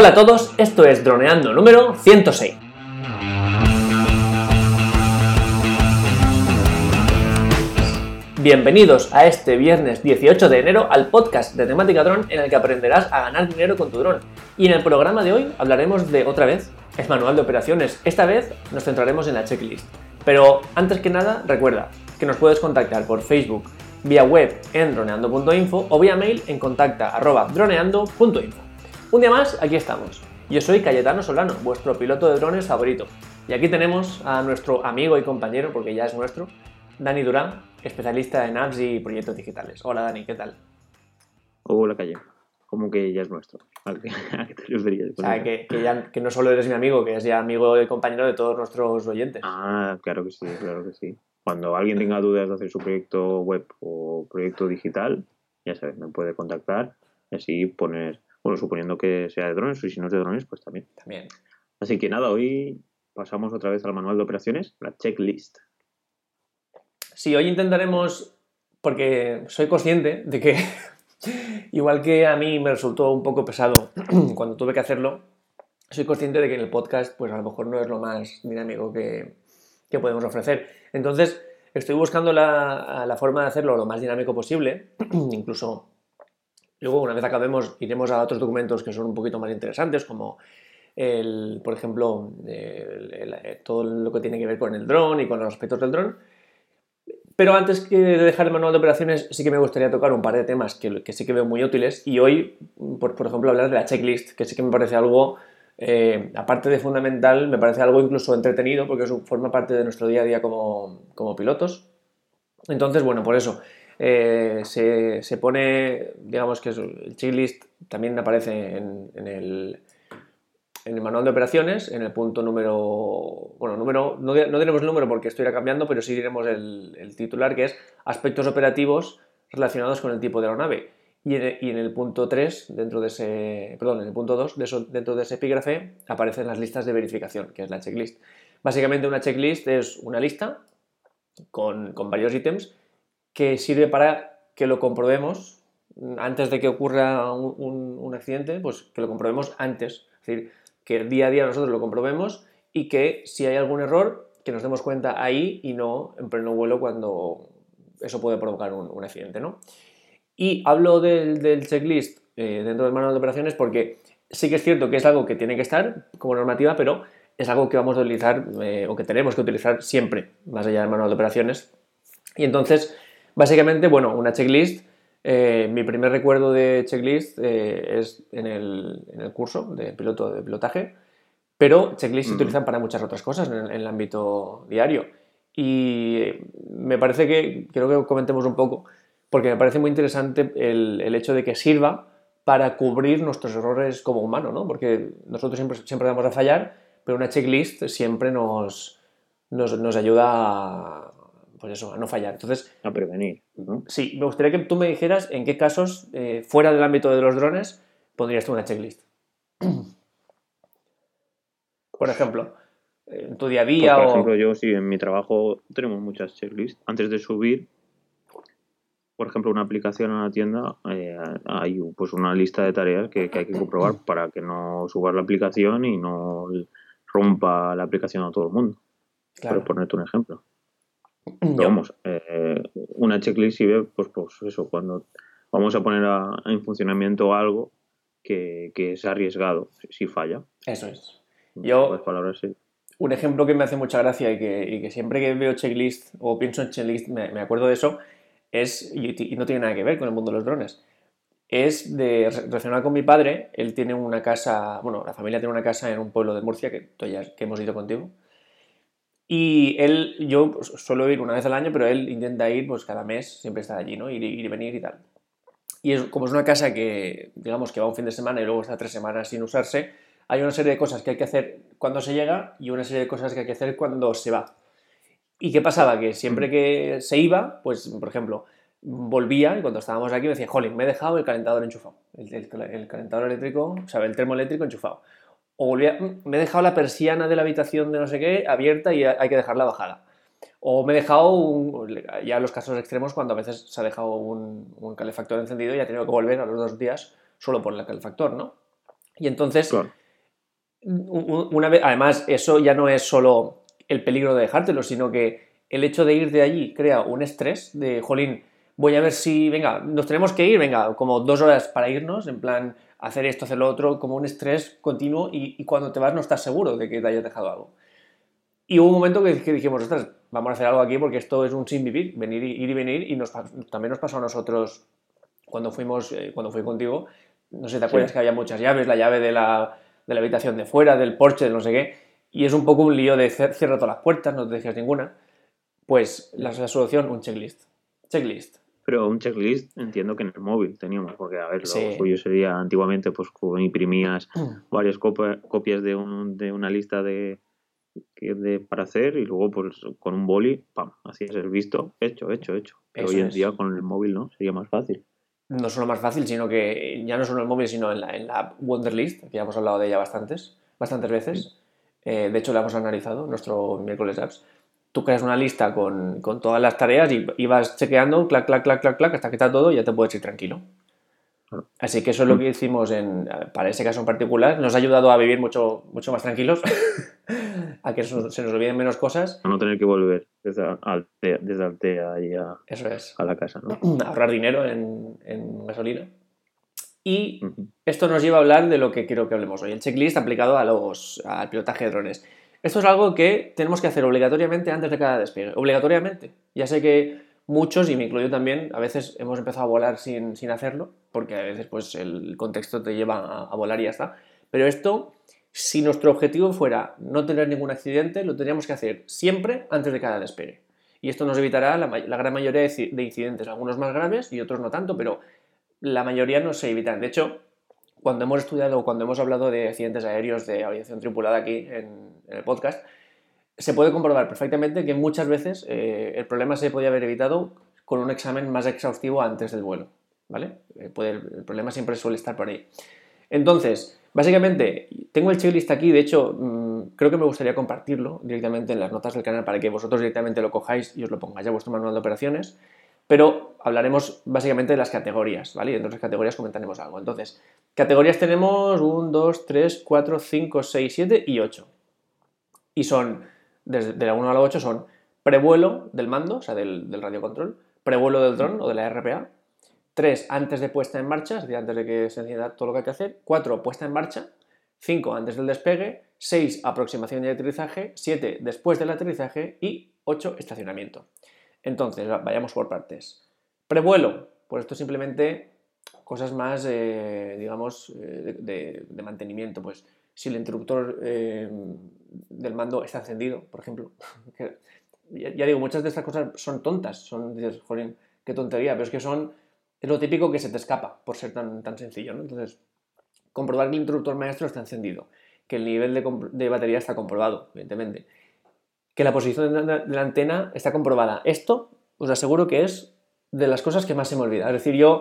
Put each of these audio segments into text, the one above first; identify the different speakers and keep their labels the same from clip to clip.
Speaker 1: Hola a todos, esto es Droneando número 106. Bienvenidos a este viernes 18 de enero al podcast de temática dron en el que aprenderás a ganar dinero con tu dron. Y en el programa de hoy hablaremos de otra vez, es manual de operaciones. Esta vez nos centraremos en la checklist. Pero antes que nada, recuerda que nos puedes contactar por Facebook, vía web en droneando.info o vía mail en contacta.droneando.info. Un día más, aquí estamos. Yo soy Cayetano Solano, vuestro piloto de drones favorito. Y aquí tenemos a nuestro amigo y compañero, porque ya es nuestro, Dani Durán, especialista en apps y proyectos digitales. Hola Dani, ¿qué tal?
Speaker 2: Hola Calle. Como que ya es nuestro. ¿A qué, te refieres?
Speaker 1: O sea, que, ya, que no solo eres mi amigo, que es ya amigo y compañero de todos nuestros oyentes.
Speaker 2: Ah, claro que sí, claro que sí. Cuando alguien tenga dudas de hacer su proyecto web o proyecto digital, ya sabes, me puede contactar y así poner bueno, suponiendo que sea de drones, y si no es de drones, pues también.
Speaker 1: También.
Speaker 2: Así que nada, hoy pasamos otra vez al manual de operaciones, la checklist.
Speaker 1: Sí, hoy intentaremos, porque soy consciente de que, igual que a mí me resultó un poco pesado cuando tuve que hacerlo, soy consciente de que en el podcast, pues a lo mejor no es lo más dinámico que, que podemos ofrecer. Entonces, estoy buscando la, la, forma de hacerlo lo más dinámico posible, incluso Luego, una vez acabemos, iremos a otros documentos que son un poquito más interesantes, como el, por ejemplo, todo lo que tiene que ver con el dron y con los aspectos del dron. Pero antes que de dejar el manual de operaciones, sí que me gustaría tocar un par de temas que, sí que veo muy útiles. Y hoy, por, ejemplo, hablar de la checklist, que sí que me parece algo, eh, aparte de fundamental, me parece algo incluso entretenido, porque eso forma parte de nuestro día a día como, como pilotos. Entonces, bueno, por eso, eh, se, pone, digamos que el checklist también aparece en, el, en, el, manual de operaciones, en el punto número, bueno, número, no, no el número porque esto irá cambiando, pero sí diremos el, titular que es aspectos operativos relacionados con el tipo de aeronave. Y en, y en, el punto 3, dentro de ese, perdón, en el punto 2, de dentro de ese epígrafe, aparecen las listas de verificación, que es la checklist. Básicamente una checklist es una lista con, con varios ítems que sirve para que lo comprobemos antes de que ocurra un, accidente, pues que lo comprobemos antes. Es decir, que día a día nosotros lo comprobemos y que si hay algún error, que nos demos cuenta ahí y no en pleno vuelo cuando eso puede provocar un, accidente. ¿no? Y hablo del, checklist eh, dentro del manual de operaciones porque sí que es cierto que es algo que tiene que estar como normativa, pero es algo que vamos a utilizar eh, o que tenemos que utilizar siempre, más allá del manual de operaciones. Y entonces, Básicamente, bueno, una checklist. Eh, mi primer recuerdo de checklist eh, es en el, curso de piloto de pilotaje, pero checklist se utilizan para muchas otras cosas en, el ámbito diario. Y me parece que, creo que comentemos un poco, porque me parece muy interesante el, hecho de que sirva para cubrir nuestros errores como humano, ¿no? Porque nosotros siempre, siempre vamos a fallar, pero una checklist siempre nos, nos, nos ayuda a, pues eso, a no fallar. Entonces,
Speaker 2: a prevenir.
Speaker 1: Sí, me gustaría que tú me dijeras en qué casos, eh, fuera del ámbito de los drones, pondrías tú una checklist. Por ejemplo, en tu día a día
Speaker 2: pues, por ejemplo, yo sí, en mi trabajo tenemos muchas checklists. Antes de subir, por ejemplo, una aplicación a la tienda, eh, hay pues una lista de tareas que, hay que comprobar para que no subas la aplicación y no rompa la aplicación a todo el mundo. Claro. Por ponerte un ejemplo vamos, eh, una checklist sirve, pues, pues eso, cuando vamos a poner en funcionamiento algo que, es arriesgado si falla.
Speaker 1: Eso es. Yo, palabras, un ejemplo que me hace mucha gracia y que, siempre que veo checklist o pienso en checklist me, me acuerdo de eso, es, y, no tiene nada que ver con el mundo de los drones, es de relacionar con mi padre. Él tiene una casa, bueno, la familia tiene una casa en un pueblo de Murcia que, que hemos ido contigo. Y él, yo pues, suelo ir una vez al año, pero él intenta ir pues cada mes, siempre está allí, ¿no? Ir, ir y venir y tal. Y es, como es una casa que, digamos, que va un fin de semana y luego está tres semanas sin usarse, hay una serie de cosas que hay que hacer cuando se llega y una serie de cosas que hay que hacer cuando se va. ¿Y qué pasaba? Que siempre que se iba, pues, por ejemplo, volvía y cuando estábamos aquí me decía, jolín, me he dejado el calentador enchufado. El, el calentador eléctrico, o sea, el termoeléctrico enchufado o volvía, me he dejado la persiana de la habitación de no sé qué abierta y hay que dejarla bajada. O me he dejado, un, ya los casos extremos, cuando a veces se ha dejado un, calefactor encendido y ha tenido que volver a los dos días solo por el calefactor, ¿no? Y entonces, una vez, además, eso ya no es solo el peligro de dejártelo, sino que el hecho de ir de allí crea un estrés de, jolín, voy a ver si, venga, nos tenemos que ir, venga, como dos horas para irnos, en plan, hacer esto, hacer lo otro, como un estrés continuo y, cuando te vas no estás seguro de que te hayas dejado algo. Y hubo un momento que, dijimos, ostras, vamos a hacer algo aquí porque esto es un sin vivir, venir, ir y venir, y nos, también nos pasó a nosotros cuando fuimos, eh, cuando fui contigo, no sé, ¿te acuerdas que había muchas llaves? La llave de la, de la, habitación de fuera, del porche, de no sé qué, y es un poco un lío de cierra todas las puertas, no te dejes ninguna. Pues la, la solución, un checklist. Checklist
Speaker 2: pero un checklist entiendo que en el móvil teníamos, porque a ver, lo suyo sería antiguamente, pues imprimías varias copias de, un, de una lista de, de, para hacer y luego pues con un boli, pam, hacías el visto, hecho, hecho, hecho. Pero hoy en día con el móvil, ¿no? Sería más fácil.
Speaker 1: No solo más fácil, sino que ya no solo en el móvil, sino en la, en la Wonderlist, que ya hemos hablado de ella bastantes, bastantes veces. Eh, de hecho, la hemos analizado, nuestro miércoles apps tú creas una lista con, todas las tareas y, vas chequeando, clac, clac, clac, clac, clac, hasta que está todo y ya te puedes ir tranquilo. Así que eso es lo que hicimos en, para ese caso en particular. Nos ha ayudado a vivir mucho, mucho más tranquilos, a que se nos olviden menos cosas.
Speaker 2: A no tener que volver desde Altea, desde Altea y a,
Speaker 1: eso es.
Speaker 2: a la casa. ¿no?
Speaker 1: Ahorrar dinero en, en gasolina. Y esto nos lleva a hablar de lo que quiero que hablemos hoy, el checklist aplicado a los, al pilotaje de drones. Esto es algo que tenemos que hacer obligatoriamente antes de cada despegue. Obligatoriamente. Ya sé que muchos, y me incluyo también, a veces hemos empezado a volar sin, hacerlo, porque a veces pues, el contexto te lleva a, volar y ya está. Pero esto, si nuestro objetivo fuera no tener ningún accidente, lo tendríamos que hacer siempre antes de cada despegue. Y esto nos evitará la, gran mayoría de, incidentes, algunos más graves y otros no tanto, pero la mayoría no se evitan. De hecho, cuando hemos estudiado o cuando hemos hablado de accidentes aéreos de aviación tripulada aquí en, el podcast, se puede comprobar perfectamente que muchas veces eh, el problema se podía haber evitado con un examen más exhaustivo antes del vuelo. ¿Vale? Eh, el problema siempre suele estar por ahí. Entonces, básicamente, tengo el checklist aquí, de hecho, mm, creo que me gustaría compartirlo directamente en las notas del canal para que vosotros directamente lo cojáis y os lo pongáis a vuestro manual de operaciones, pero hablaremos básicamente de las categorías, ¿vale? Y entre las categorías comentaremos algo. Entonces, Categorías tenemos 1, 2, 3, 4, 5, 6, 7 y 8. Y son, desde de la 1 a la 8 son prevuelo del mando, o sea, del, del radiocontrol, prevuelo del dron o de la RPA, 3 antes de puesta en marcha, es decir, antes de que se encienda todo lo que hay que hacer, 4 puesta en marcha, 5 antes del despegue, 6 aproximación y aterrizaje, 7 después del aterrizaje y 8 estacionamiento. Entonces, vayamos por partes. Prevuelo, pues esto simplemente cosas más, eh, digamos, eh, de, mantenimiento. Pues si el interruptor eh, del mando está encendido, por ejemplo. ya, digo, muchas de estas cosas son tontas, son, dices, jolín, qué tontería, pero es que son, es lo típico que se te escapa por ser tan, tan sencillo, ¿no? Entonces, comprobar que el interruptor maestro está encendido, que el nivel de, batería está comprobado, evidentemente, que la posición de la antena está comprobada. Esto, os aseguro que es de las cosas que más se me olvida. Es decir, yo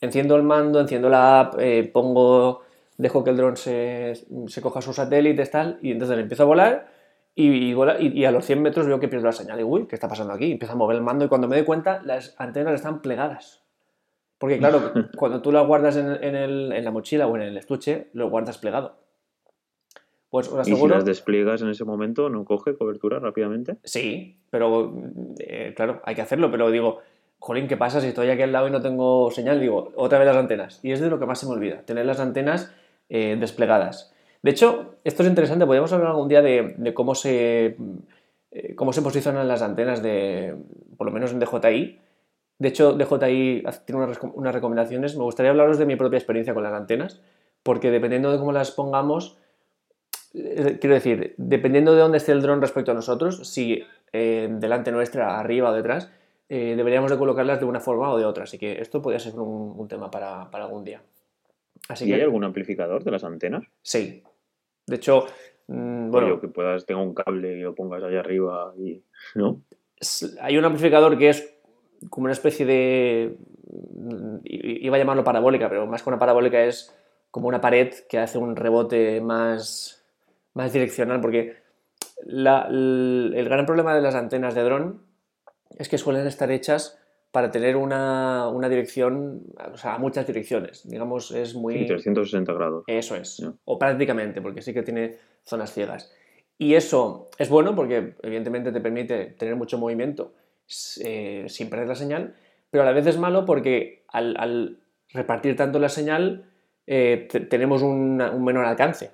Speaker 1: enciendo el mando, enciendo la app, eh, pongo, dejo que el dron se, coja sus satélites, tal, y entonces empiezo a volar y, y, a los 100 metros veo que pierdo la señal. Y uy, ¿qué está pasando aquí? Empiezo a mover el mando y cuando me doy cuenta, las antenas están plegadas. Porque claro, cuando tú las guardas en, la mochila o en el estuche, lo guardas plegado.
Speaker 2: Pues os aseguro... ¿Y si las despliegas en ese momento, no coge cobertura rápidamente?
Speaker 1: Sí, pero eh, claro, hay que hacerlo, pero digo, jolín, ¿qué pasa si estoy aquí al lado y no tengo señal? Digo, otra vez las antenas. Y es de lo que más se me olvida, tener las antenas eh, desplegadas. De hecho, esto es interesante, podríamos hablar algún día de, cómo, se, eh, cómo se posicionan las antenas, de, por lo menos en DJI. De hecho, DJI tiene unas, unas recomendaciones. Me gustaría hablaros de mi propia experiencia con las antenas, porque dependiendo de cómo las pongamos, quiero decir, dependiendo de dónde esté el dron respecto a nosotros, si delante nuestra, arriba o detrás, eh, deberíamos de colocarlas de una forma o de otra. Así que esto podría ser un, tema para, algún día.
Speaker 2: ¿Y hay algún amplificador de las antenas?
Speaker 1: Sí. De hecho, mm, bueno.
Speaker 2: que puedas, tenga un cable y lo pongas allá arriba y. ¿No?
Speaker 1: Hay un amplificador que es como una especie de. Mm, iba a llamarlo parabólica, pero más que una parabólica es como una pared que hace un rebote más, más direccional, porque el gran problema de las antenas de dron es que suelen estar hechas para tener una, una dirección, o sea, muchas direcciones. Digamos, es muy...
Speaker 2: Sí, 360 grados.
Speaker 1: Eso es.
Speaker 2: Ya.
Speaker 1: O prácticamente, porque sí que tiene zonas ciegas. Y eso es bueno porque evidentemente te permite tener mucho movimiento eh, sin perder la señal, pero a la vez es malo porque al, al repartir tanto la señal eh, te- tenemos una- un menor alcance.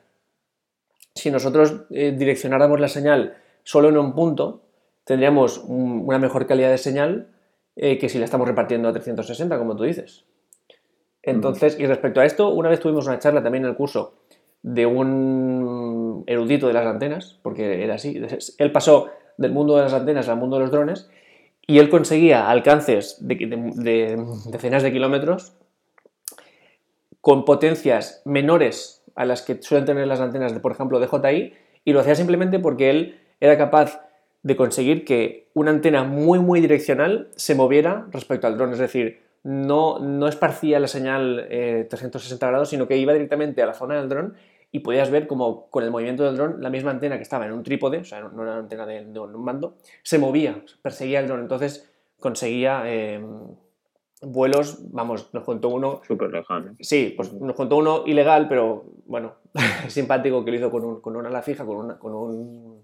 Speaker 1: Si nosotros eh, direccionáramos la señal solo en un punto, tendríamos un- una mejor calidad de señal eh, que si la estamos repartiendo a 360, como tú dices. Entonces, y respecto a esto, una vez tuvimos una charla también en el curso de un erudito de las antenas, porque era así. Él pasó del mundo de las antenas al mundo de los drones y él conseguía alcances de decenas de kilómetros con potencias menores a las que suelen tener las antenas de, por ejemplo, DJI, y lo hacía simplemente porque él era capaz de conseguir que una antena muy, muy direccional se moviera respecto al dron. Es decir, no, no esparcía la señal eh, 360 grados, sino que iba directamente a la zona del dron y podías ver como con el movimiento del dron la misma antena que estaba en un trípode, o sea, no era una antena de, de un mando, se movía, perseguía el dron. Entonces conseguía eh, vuelos, vamos, nos contó uno
Speaker 2: Súper lejano.
Speaker 1: Sí, pues nos contó uno ilegal, pero bueno, simpático que lo hizo con, un, con una ala fija, con, una- con, un,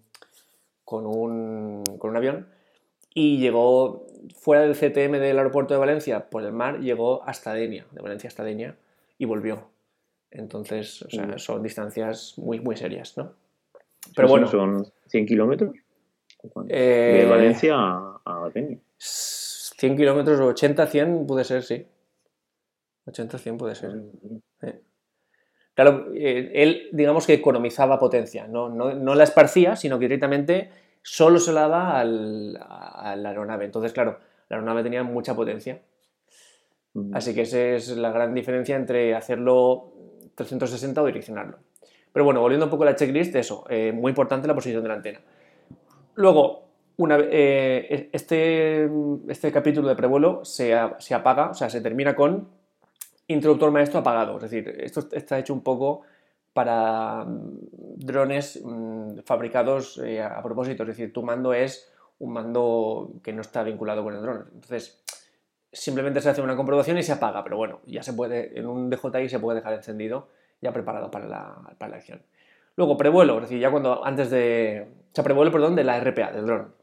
Speaker 1: con, un, con un avión. Y llegó fuera del CTM del aeropuerto de Valencia, por el mar, llegó hasta Denia, de Valencia hasta Denia, y volvió. Entonces, o sea,
Speaker 2: Mm.
Speaker 1: son distancias muy, muy serias, ¿no? Pero bueno.
Speaker 2: Son 100 kilómetros.
Speaker 1: Eh,
Speaker 2: De Valencia a, a Denia.
Speaker 1: 100 kilómetros, 80, 100 puede ser, sí. 80, 100 puede ser. Eh. Claro, eh, él digamos que economizaba potencia, no, no, no la esparcía, sino que directamente solo se la daba al- a la aeronave. Entonces, claro, la aeronave tenía mucha potencia. Así que esa es la gran diferencia entre hacerlo 360 o direccionarlo. Pero bueno, volviendo un poco a la checklist, eso, eh, muy importante la posición de la antena. Luego, eh, este, este capítulo de prevuelo se, se apaga, o sea, se termina con interruptor maestro apagado. Es decir, esto está hecho un poco para mm, drones mm, fabricados eh, a propósito. Es decir, tu mando es un mando que no está vinculado con el dron. Entonces, simplemente se hace una comprobación y se apaga, pero bueno, ya se puede, en un DJI se puede dejar encendido, ya preparado para la, para la acción. Luego, prevuelo, es decir, ya cuando antes de. O sea, prevuelo, perdón, de la RPA, del dron.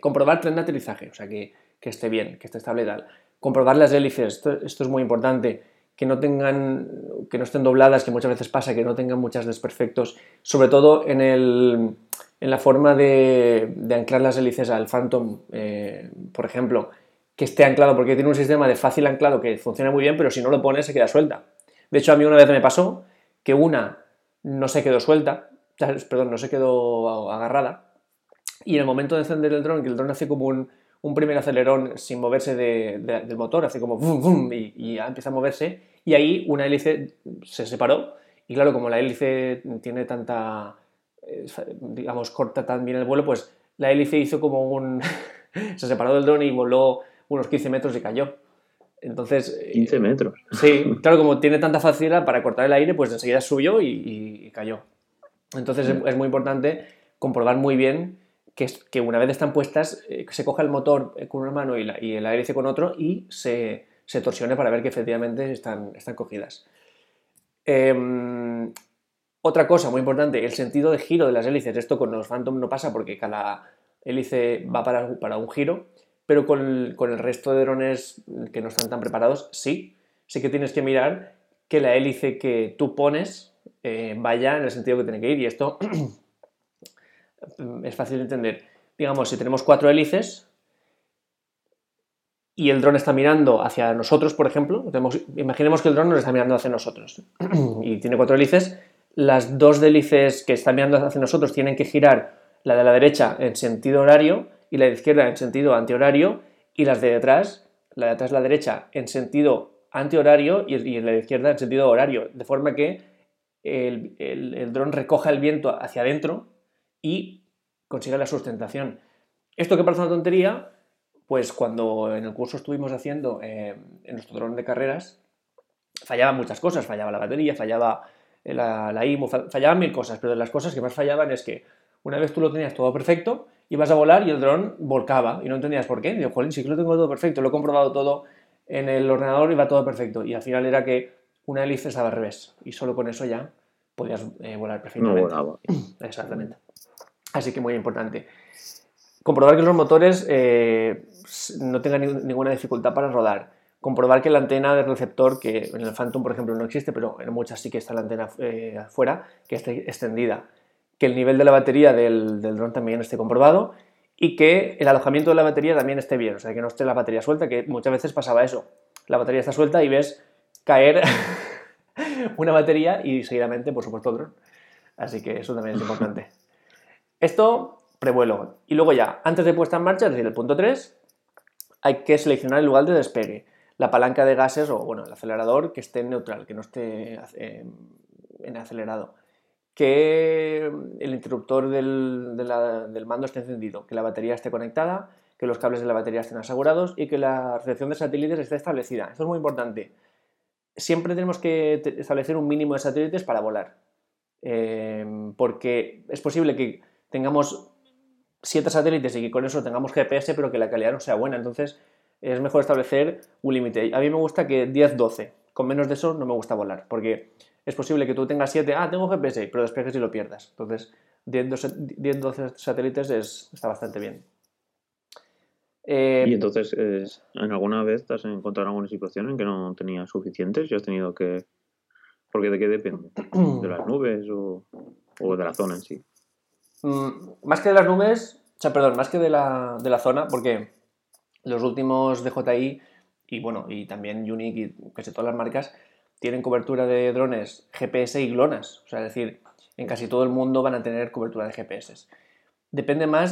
Speaker 1: Comprobar tren de aterrizaje, o sea, que, que esté bien, que esté estable y tal. Comprobar las hélices, esto, esto es muy importante, que no tengan, que no estén dobladas, que muchas veces pasa, que no tengan muchos desperfectos, sobre todo en, el, en la forma de, anclar las hélices al Phantom, eh, por ejemplo, que esté anclado, porque tiene un sistema de fácil anclado que funciona muy bien, pero si no lo pones se queda suelta. De hecho, a mí una vez me pasó que una no se quedó suelta, perdón, no se quedó agarrada, y en el momento de encender el dron, que el dron hace como un, un primer acelerón sin moverse de- de- del motor, hace como vum, vum, y, y empieza a moverse, y ahí una hélice se separó, y claro, como la hélice tiene tanta, eh, digamos, corta tan bien el vuelo, pues la hélice hizo como un... se separó del dron y voló unos 15 metros y cayó. Entonces, eh,
Speaker 2: 15 metros.
Speaker 1: Sí, claro, como tiene tanta facilidad para cortar el aire, pues enseguida subió y, y- y cayó. Entonces es, es muy importante comprobar muy bien que, una vez están puestas, eh, se coja el motor eh, con una mano y, la, y el hélice con otro y se, se torsione para ver que efectivamente están, están cogidas. Em, otra cosa muy importante, el sentido de giro de las hélices. Esto con los Phantom no pasa porque cada hélice va para, para un giro, pero con el, con el resto de drones que no están tan preparados, sí. Sí que tienes que mirar que la hélice que tú pones eh, vaya en el sentido que tiene que ir. Y esto es fácil de entender. Digamos, si tenemos cuatro hélices y el dron está mirando hacia nosotros, por ejemplo, imaginemos que el dron nos está mirando hacia nosotros y tiene cuatro hélices, las dos hélices que están mirando hacia nosotros tienen que girar la de la derecha en sentido horario y la de izquierda en sentido antihorario y las de detrás, la de atrás la derecha en sentido antihorario y, y la de izquierda en sentido horario, de forma que el, el, el dron recoja el viento hacia adentro y consiga la sustentación. Esto que parece una tontería, pues cuando en el curso estuvimos haciendo eh, en nuestro dron de carreras, fallaban muchas cosas, fallaba la batería, fallaba la, la IMU, fa- fallaban mil cosas, pero de las cosas que más fallaban es que una vez tú lo tenías todo perfecto ibas a volar y el dron volcaba y no entendías por qué. Y digo, jolín, sí que lo tengo todo perfecto, lo he comprobado todo en el ordenador y va todo perfecto. Y al final era que una hélice estaba al revés y solo con eso ya podías eh, volar perfectamente.
Speaker 2: No volaba.
Speaker 1: Exactamente. Así que muy importante. Comprobar que los motores eh, no tengan ni- ninguna dificultad para rodar. Comprobar que la antena del receptor, que en el Phantom, por ejemplo, no existe, pero en muchas sí que está la antena eh, afuera, que esté extendida. Que el nivel de la batería del, del dron también esté comprobado y que el alojamiento de la batería también esté bien, o sea, que no esté la batería suelta, que muchas veces pasaba eso. La batería está suelta y ves caer una batería y seguidamente, por supuesto, el dron. Así que eso también es importante. Esto, prevuelo. Y luego ya, antes de puesta en marcha, es decir, el punto 3, hay que seleccionar el lugar de despegue. La palanca de gases o, bueno, el acelerador que esté en neutral, que no esté eh, en acelerado. Que el interruptor del, del mando esté encendido, que la batería esté conectada, que los cables de la batería estén asegurados y que la recepción de satélites esté establecida. Esto es muy importante. Siempre tenemos que establecer un mínimo de satélites para volar. Eh, porque es posible que tengamos siete satélites y que con eso tengamos GPS, pero que la calidad no sea buena. Entonces, es mejor establecer un límite. A mí me gusta que 10-12. Con menos de eso no me gusta volar, porque es posible que tú tengas 7, ah, tengo GPS, pero despegues y lo pierdas. Entonces, 10-12 satélites es, está bastante bien. Eh,
Speaker 2: Y entonces, es- ¿en alguna vez te has encontrado en alguna situación en que no tenías suficientes y has tenido que... Porque de qué depende? ¿De las nubes o, o de la zona en sí?
Speaker 1: Mm, más que de las nubes, o sea, perdón, más que de la, de la zona, porque los últimos DJI y bueno, y también Unique y casi todas las marcas tienen cobertura de drones GPS y GLONASS. O sea, es decir, en casi todo el mundo van a tener cobertura de GPS. Depende más